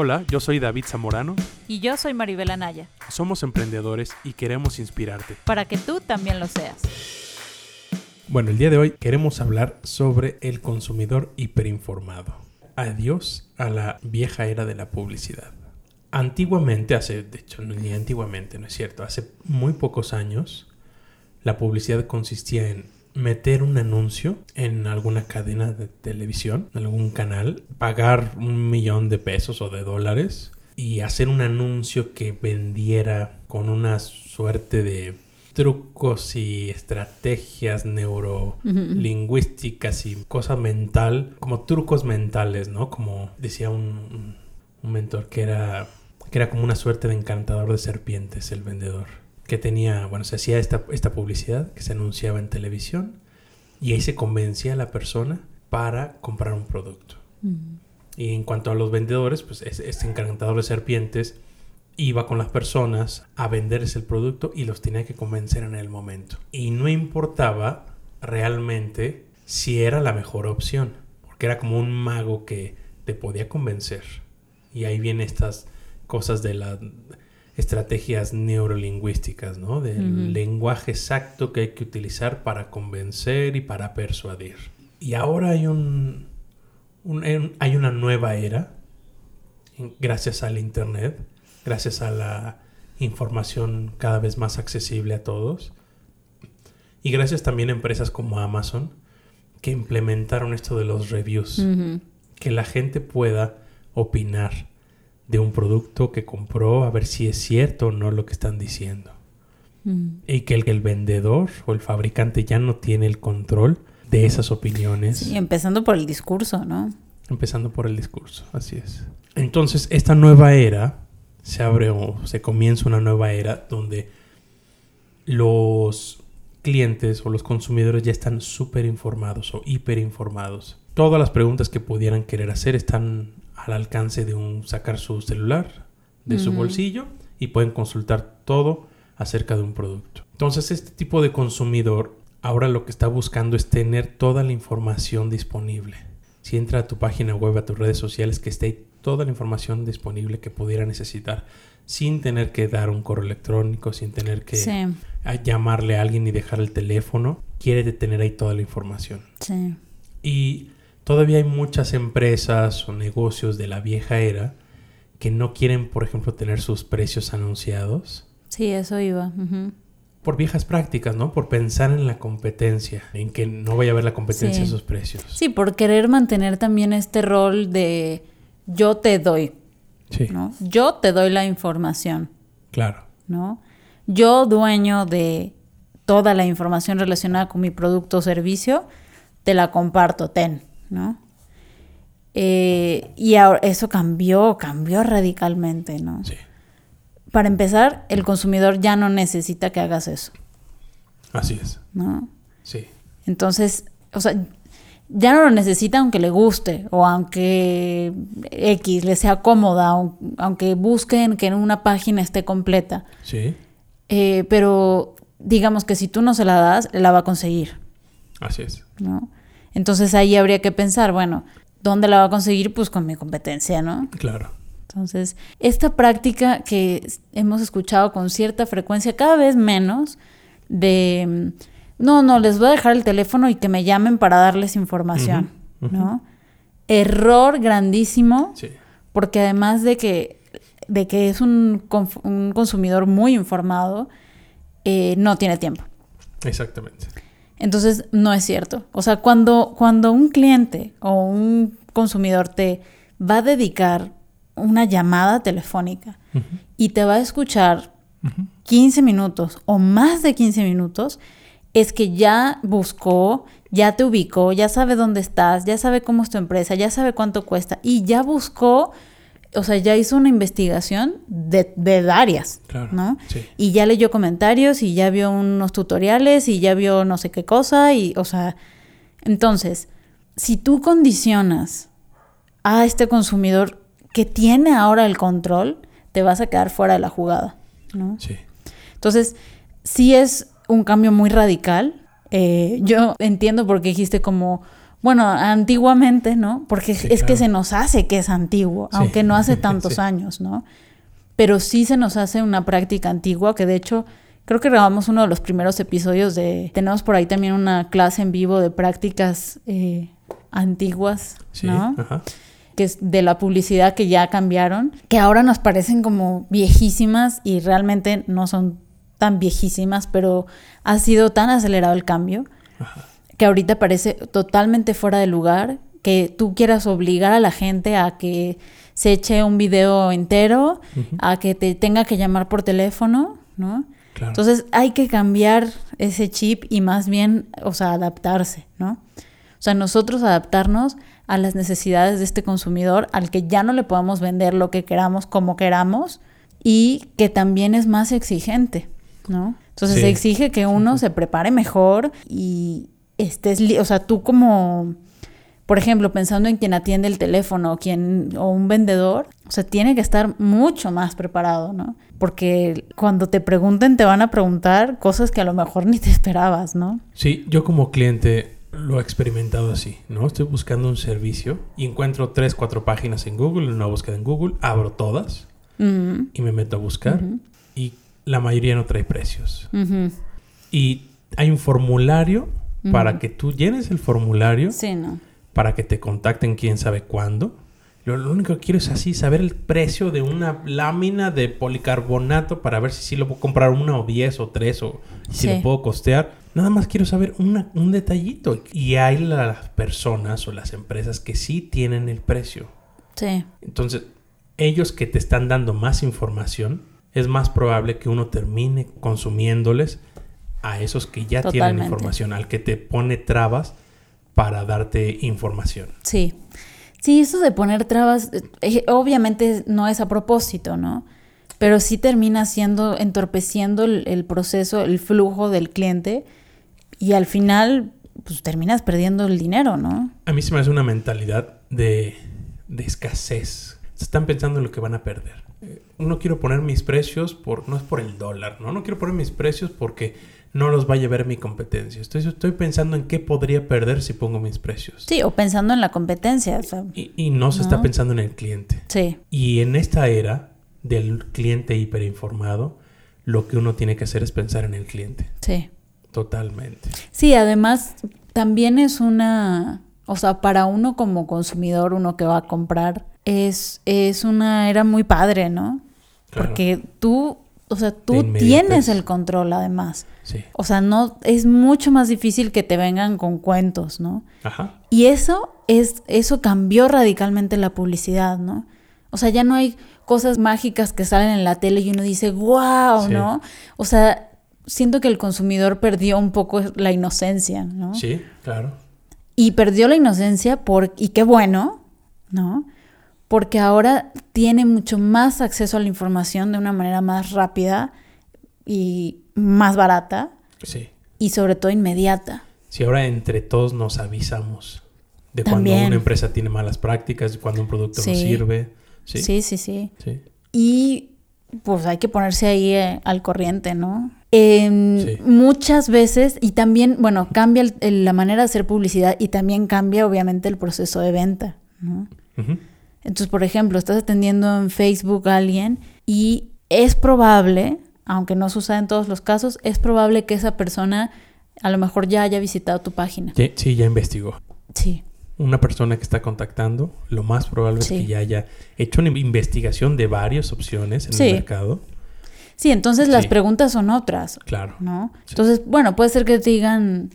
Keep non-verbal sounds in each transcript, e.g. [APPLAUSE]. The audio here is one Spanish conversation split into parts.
Hola, yo soy David Zamorano. Y yo soy Maribel Anaya. Somos emprendedores y queremos inspirarte. Para que tú también lo seas. Bueno, el día de hoy queremos hablar sobre el consumidor hiperinformado. Adiós a la vieja era de la publicidad. Antiguamente, hace, de hecho, ni antiguamente, no es cierto, hace muy pocos años, la publicidad consistía en meter un anuncio en alguna cadena de televisión, algún canal, pagar un millón de pesos o de dólares y hacer un anuncio que vendiera con una suerte de trucos y estrategias neurolingüísticas y cosa mental, como trucos mentales, ¿no? Como decía un, un mentor que era, que era como una suerte de encantador de serpientes el vendedor que tenía, bueno, se hacía esta, esta publicidad que se anunciaba en televisión y ahí se convencía a la persona para comprar un producto. Y en cuanto a los vendedores, pues este encantador de serpientes iba con las personas a venderles el producto y los tenía que convencer en el momento. Y no importaba realmente si era la mejor opción, porque era como un mago que te podía convencer. Y ahí vienen estas cosas de la estrategias neurolingüísticas, ¿no? Del lenguaje exacto que hay que utilizar para convencer y para persuadir. Y ahora hay un, hay una nueva era, gracias al Internet, gracias a la información cada vez más accesible a todos, y gracias también a empresas como Amazon, que implementaron esto de los reviews, que la gente pueda opinar de un producto que compró, a ver si es cierto o no lo que están diciendo. Mm. Y que el, el, vendedor o el fabricante ya no tiene el control de esas opiniones. Sí, empezando por el discurso, ¿no? Empezando por el discurso, así es. Entonces, esta nueva era se abre o se comienza una nueva era donde los clientes o los consumidores ya están súper informados o hiper informados. Todas las preguntas que pudieran querer hacer están al alcance de un sacar su celular de su bolsillo y pueden consultar todo acerca de un producto. Entonces este tipo de consumidor ahora lo que está buscando es tener toda la información disponible. Si entra a tu página web, a tus redes sociales, que esté toda la información disponible que pudiera necesitar sin tener que dar un correo electrónico, sin tener que llamarle a alguien y dejar el teléfono, quiere tener ahí toda la información. Sí. Y todavía hay muchas empresas o negocios de la vieja era que no quieren, por ejemplo, tener sus precios anunciados. Sí, eso iba. Por viejas prácticas, ¿no? Por pensar en la competencia, en que no vaya a haber la competencia en sus precios. Sí, por querer mantener también este rol de yo te doy. Sí. ¿no? Yo te doy la información. Claro. ¿No? Yo, dueño de toda la información relacionada con mi producto o servicio, te la comparto, ten. ¿No? Eh, y ahora eso cambió, cambió radicalmente, ¿no? Sí. Para empezar, el consumidor ya no necesita que hagas eso. Así es. ¿No? Sí. Entonces, o sea, ya no lo necesita aunque le guste o aunque X le sea cómoda, aunque busquen que en una página esté completa. Sí. Eh, pero digamos que si tú no se la das, la va a conseguir. Así es. ¿No? Entonces ahí habría que pensar, bueno, ¿dónde la va a conseguir? Pues con mi competencia, ¿no? Claro. Entonces, esta práctica que hemos escuchado con cierta frecuencia, cada vez menos, de, no, no, les voy a dejar el teléfono y que me llamen para darles información, ¿no? Error grandísimo, sí. porque además de que, de que es un, un consumidor muy informado, eh, no tiene tiempo. Exactamente. Entonces, no es cierto. O sea, cuando, cuando un cliente o un consumidor te va a dedicar una llamada telefónica y te va a escuchar 15 minutos o más de 15 minutos, es que ya buscó, ya te ubicó, ya sabe dónde estás, ya sabe cómo es tu empresa, ya sabe cuánto cuesta y ya buscó o sea, ya hizo una investigación de, de áreas, ¿no? Y ya leyó comentarios y ya vio unos tutoriales y ya vio no sé qué cosa y, o sea, entonces, si tú condicionas a este consumidor que tiene ahora el control, te vas a quedar fuera de la jugada, ¿no? Sí. Entonces, sí es un cambio muy radical. Eh, yo entiendo por qué dijiste como Bueno, antiguamente, ¿no? Porque Sí, es que se nos hace que es antiguo, Sí. aunque no hace [LAUGHS] tantos Sí. años, ¿no? Pero sí se nos hace una práctica antigua que de hecho creo que grabamos uno de los primeros episodios de... Tenemos por ahí también una clase en vivo de prácticas eh, antiguas, ¿no? ajá. que es de la publicidad que ya cambiaron, que ahora nos parecen como viejísimas y realmente no son tan viejísimas, pero ha sido tan acelerado el cambio Ajá. Que ahorita parece totalmente fuera de lugar que tú quieras obligar a la gente a que se eche un video entero, a que te tenga que llamar por teléfono, ¿no? Claro. Entonces hay que cambiar ese chip y más bien, o sea, adaptarse, ¿no? O sea, nosotros adaptarnos a las necesidades de este consumidor, al que ya no le podamos vender lo que queramos como queramos y que también es más exigente, ¿no? Entonces Sí. exige que uno se prepare mejor y estés, o sea, tú como, por ejemplo, pensando en quien atiende el teléfono o quien o un vendedor, o sea, tiene que estar mucho más preparado, ¿no? Porque cuando te pregunten te van a preguntar cosas que a lo mejor ni te esperabas, ¿no? Sí, yo como cliente lo he experimentado así, ¿no? Estoy buscando un servicio y encuentro tres, cuatro páginas en Google, en una búsqueda en Google, abro todas y me meto a buscar y la mayoría no trae precios. Y hay un formulario para que tú llenes el formulario Sí, no. para que te contacten quién sabe cuándo. Lo, lo único que quiero es así saber el precio de una lámina de policarbonato para ver si sí lo puedo comprar una o diez o tres o si Sí. lo puedo costear. Nada más quiero saber una- un detallito. Y hay las personas o las empresas que sí tienen el precio. Sí, Entonces, ellos que te están dando más información, es más probable que uno termine consumiéndoles a esos que ya tienen información, al que te pone trabas para darte información. sí. Sí, eso de poner trabas, eh, eh, obviamente no es a propósito, ¿no? Pero sí termina siendo, entorpeciendo el, el proceso, el flujo del cliente y al final, pues terminas perdiendo el dinero, ¿no? A mí se me hace una mentalidad de, de escasez. Se están pensando en lo que van a perder. Eh, No quiero poner mis precios por no es por el dólar, ¿no? No quiero poner mis precios porque no los va a llevar mi competencia. Estoy, estoy pensando en qué podría perder si pongo mis precios. Sí, o pensando en la competencia, o sea, Y, y no se está pensando en el cliente. sí, Y en esta era del cliente hiperinformado, lo que uno tiene que hacer es pensar en el cliente. sí. Totalmente. Sí, además también es una, o sea, para uno como consumidor, uno que va a comprar, es, es una era muy padre, ¿no? Claro. Porque tú, o sea, tú tienes el control además. Sí. O sea, no, es mucho más difícil que te vengan con cuentos, ¿no? Ajá. Y eso es, eso cambió radicalmente la publicidad, ¿no? O sea, ya no hay cosas mágicas que salen en la tele y uno dice, wow, Sí. ¿no? O sea, siento que el consumidor perdió un poco la inocencia, ¿no? Sí, claro. Y perdió la inocencia por, y qué bueno, ¿no? Porque ahora tiene mucho más acceso a la información de una manera más rápida y más barata Sí. y sobre todo inmediata. Si ahora entre todos nos avisamos de cuando una empresa tiene malas prácticas, de cuando un producto no sirve. Sí. sí, sí. sí. Sí. Y pues hay que ponerse ahí eh, al corriente, ¿no? Sí. Muchas veces, y también, bueno, cambia el- el- la manera de hacer publicidad y también cambia obviamente el proceso de venta, ¿no? Ujú. Entonces, por ejemplo, estás atendiendo en Facebook a alguien y es probable, aunque no suceda en todos los casos, es probable que esa persona a lo mejor ya haya visitado tu página. Sí, ya investigó. Sí, Una persona que está contactando, lo más probable Sí. es que ya haya hecho una investigación de varias opciones en Sí. el mercado. sí, entonces las preguntas son otras, Claro. ¿no? Entonces, bueno, puede ser que te digan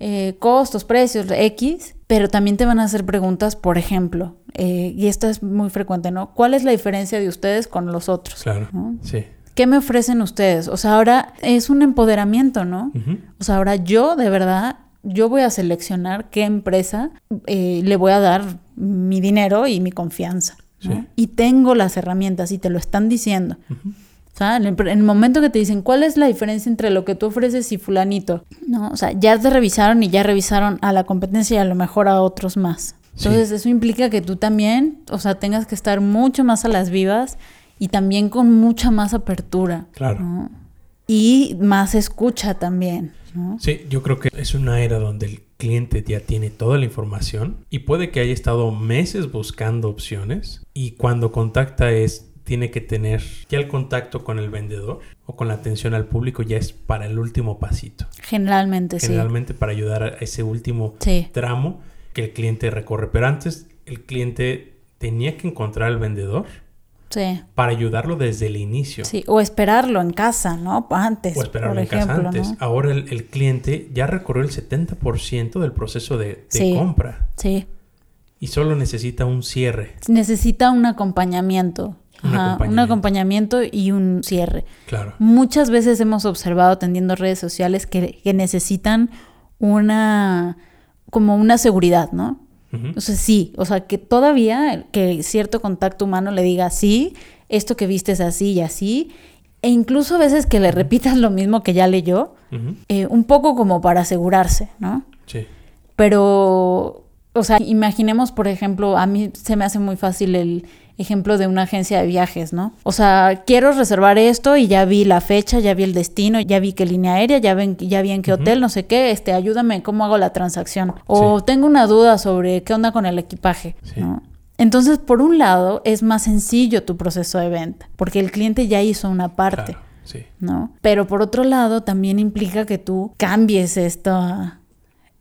eh, costos, precios, X, pero también te van a hacer preguntas, por ejemplo, eh, y esto es muy frecuente, ¿no? ¿Cuál es la diferencia de ustedes con los otros? Claro. ¿no? Sí. ¿Qué me ofrecen ustedes? O sea, ahora es un empoderamiento, ¿no? O sea, ahora yo de verdad, yo voy a seleccionar qué empresa eh, le voy a dar mi dinero y mi confianza. ¿no? Sí. Y tengo las herramientas y te lo están diciendo. O sea, en el, en el momento que te dicen cuál es la diferencia entre lo que tú ofreces y fulanito, ¿no? O sea, ya te revisaron y ya revisaron a la competencia y a lo mejor a otros más. Entonces, eso implica que tú también, o sea, tengas que estar mucho más a las vivas y también con mucha más apertura. Claro. ¿no? Y más escucha también, ¿no? Sí, yo creo que es una era donde el cliente ya tiene toda la información y puede que haya estado meses buscando opciones y cuando contacta es tiene que tener ya el contacto con el vendedor o con la atención al público ya es para el último pasito. Generalmente, sí. Generalmente para ayudar a ese último Sí. tramo que el cliente recorre. Pero antes el cliente tenía que encontrar al vendedor Sí. para ayudarlo desde el inicio. Sí, o esperarlo en casa, ¿no? Antes, O esperarlo por en casa ejemplo, antes. ¿no? Ahora el, el cliente ya recorrió el 70% del proceso de, de Sí. compra Sí. y solo necesita un cierre. Necesita un acompañamiento. Un Ajá, un acompañamiento. acompañamiento y un cierre. Claro. Muchas veces hemos observado atendiendo redes sociales que, que necesitan una como una seguridad, ¿no? Ujú. O sea, sí, o sea, que todavía que cierto contacto humano le diga, sí, esto que viste es así y así, e incluso a veces que le repitas lo mismo que ya leyó, eh, un poco como para asegurarse, ¿no? Sí. Pero, o sea, imaginemos, por ejemplo, a mí se me hace muy fácil el ejemplo de una agencia de viajes, ¿no? O sea, quiero reservar esto y ya vi la fecha, ya vi el destino, ya vi qué línea aérea, ya, ven, ya vi en qué hotel, no sé qué, este, ayúdame, ¿cómo hago la transacción? O Sí. tengo una duda sobre qué onda con el equipaje, Sí. ¿no? Entonces, por un lado, es más sencillo tu proceso de venta, porque el cliente ya hizo una parte. Claro. Sí. ¿no? Pero por otro lado, también implica que tú cambies esta,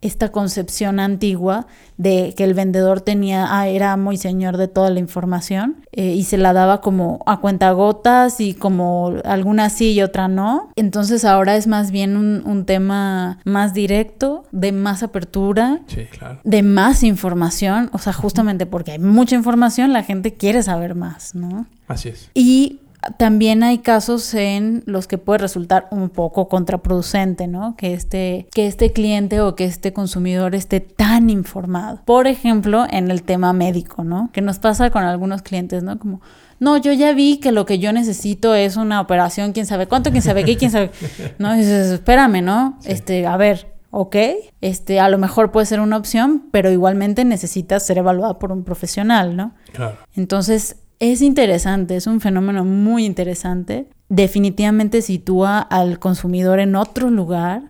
esta concepción antigua de que el vendedor tenía, ah, era muy señor de toda la información eh, y se la daba como a cuentagotas y como alguna sí y otra no. Entonces ahora es más bien un, un tema más directo, de más apertura, Sí, claro. de más información, o sea, justamente porque hay mucha información, la gente quiere saber más, ¿no? Así es. Y también hay casos en los que puede resultar un poco contraproducente, ¿no? Que este, que este cliente o que este consumidor esté tan informado. Por ejemplo, en el tema médico, ¿no? Que nos pasa con algunos clientes, ¿no? Como, no, yo ya vi que lo que yo necesito es una operación, quién sabe cuánto, quién sabe qué, quién sabe. [LAUGHS] No, y dices, espérame, ¿no? Sí. Este, a ver, ok, este, a lo mejor puede ser una opción, pero igualmente necesitas ser evaluado por un profesional, ¿no? Claro. Entonces, es interesante, es un fenómeno muy interesante. Definitivamente sitúa al consumidor en otro lugar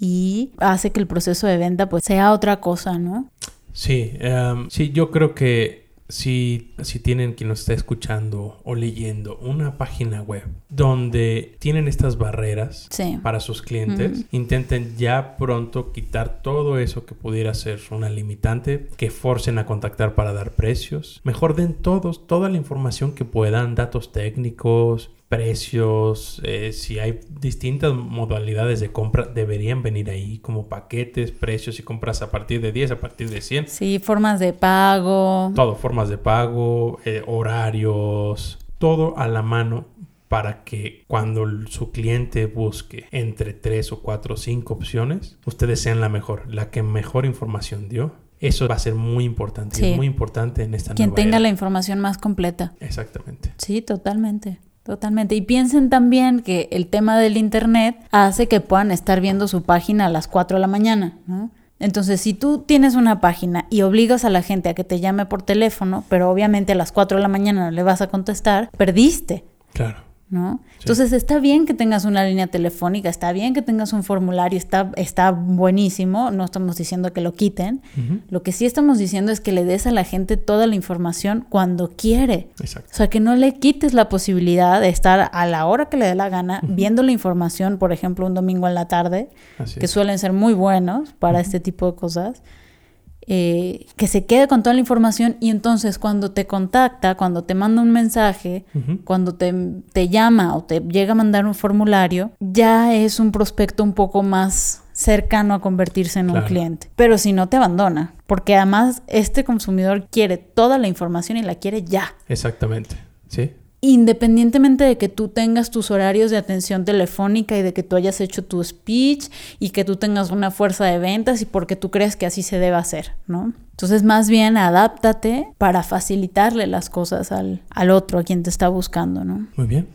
y hace que el proceso de venta pues sea otra cosa, ¿no? Sí, em, sí, yo creo que si, si tienen quien nos está escuchando o leyendo una página web donde tienen estas barreras Sí. para sus clientes, intenten ya pronto quitar todo eso que pudiera ser una limitante, que forcen a contactar para dar precios. Mejor den todos, toda la información que puedan, datos técnicos, precios, eh, si hay distintas modalidades de compra, deberían venir ahí como paquetes, precios y compras a partir de 10, a partir de 100. Sí, formas de pago. Todo, formas de pago, eh, horarios, todo a la mano para que cuando su cliente busque entre tres o cuatro o cinco opciones, ustedes sean la mejor, la que mejor información dio. Eso va a ser muy importante, Sí. es muy importante en esta Quien nueva tenga era. la información más completa. Exactamente. Sí, totalmente. Totalmente. Y piensen también que el tema del Internet hace que puedan estar viendo su página a las 4 de la mañana, ¿no? Entonces, si tú tienes una página y obligas a la gente a que te llame por teléfono, pero obviamente a las 4 de la mañana no le vas a contestar, perdiste, Claro. ¿No? Entonces, está bien que tengas una línea telefónica, está bien que tengas un formulario, está, está buenísimo, no estamos diciendo que lo quiten. Lo que sí estamos diciendo es que le des a la gente toda la información cuando quiere. Exacto. O sea, que no le quites la posibilidad de estar a la hora que le dé la gana viendo la información, por ejemplo, un domingo en la tarde, Así que es. suelen ser muy buenos para este tipo de cosas, eh, que se quede con toda la información y entonces cuando te contacta, cuando te manda un mensaje, cuando te, te llama o te llega a mandar un formulario, ya es un prospecto un poco más cercano a convertirse en un cliente. Pero si no te abandona, porque además este consumidor quiere toda la información y la quiere ya. Exactamente. Sí. Independientemente de que tú tengas tus horarios de atención telefónica y de que tú hayas hecho tu speech y que tú tengas una fuerza de ventas y porque tú crees que así se debe hacer, ¿no? Entonces, más bien, adáptate para facilitarle las cosas al, al otro, a quien te está buscando, ¿no? Muy bien.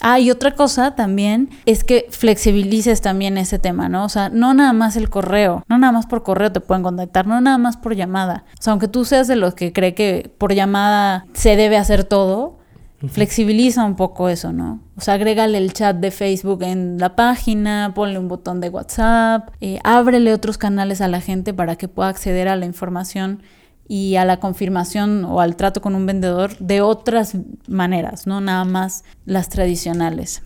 Ah, y otra cosa también es que flexibilices también ese tema, ¿no? O sea, no nada más el correo, no nada más por correo te pueden contactar, no nada más por llamada. O sea, aunque tú seas de los que cree que por llamada se debe hacer todo, Flexibiliza un poco eso, ¿no? O sea, agrégale el chat de Facebook en la página, ponle un botón de WhatsApp, eh, ábrele otros canales a la gente para que pueda acceder a la información y a la confirmación o al trato con un vendedor de otras maneras, no nada más las tradicionales.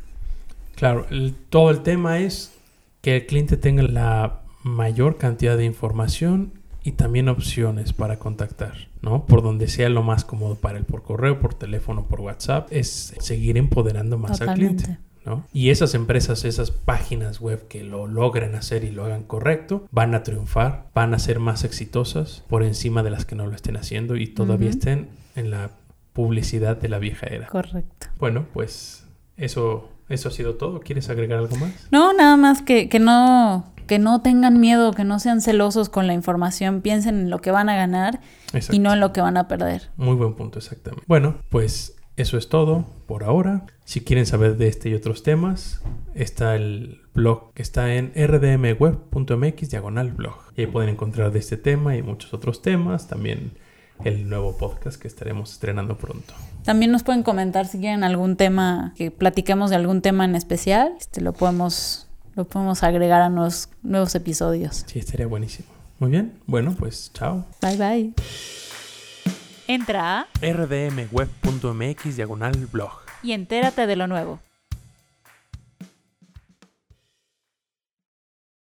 Claro, todo el tema es que el cliente tenga la mayor cantidad de información y también opciones para contactar, ¿no? Por donde sea lo más cómodo para él, por correo, por teléfono, por WhatsApp, es seguir empoderando más al cliente. ¿no? Y esas empresas, esas páginas web que lo logren hacer y lo hagan correcto, van a triunfar, van a ser más exitosas por encima de las que no lo estén haciendo y todavía estén en la publicidad de la vieja era. Correcto. Bueno, pues eso, eso ha sido todo. ¿Quieres agregar algo más? No, nada más que, que no que no tengan miedo, que no sean celosos con la información, piensen en lo que van a ganar y no en lo que van a perder. Muy buen punto, exactamente. Bueno, pues eso es todo por ahora. Si quieren saber de este y otros temas, está el blog que está en rdmweb.mx diagonal blog. Y ahí pueden encontrar de este tema y muchos otros temas. También el nuevo podcast que estaremos estrenando pronto. También nos pueden comentar si quieren algún tema, que platiquemos de algún tema en especial. Este lo podemos lo podemos agregar a los nuevos episodios. Sí, estaría buenísimo. Muy bien, bueno, pues chao. Bye bye. Entra a rdmweb.mx diagonal blog y entérate de lo nuevo.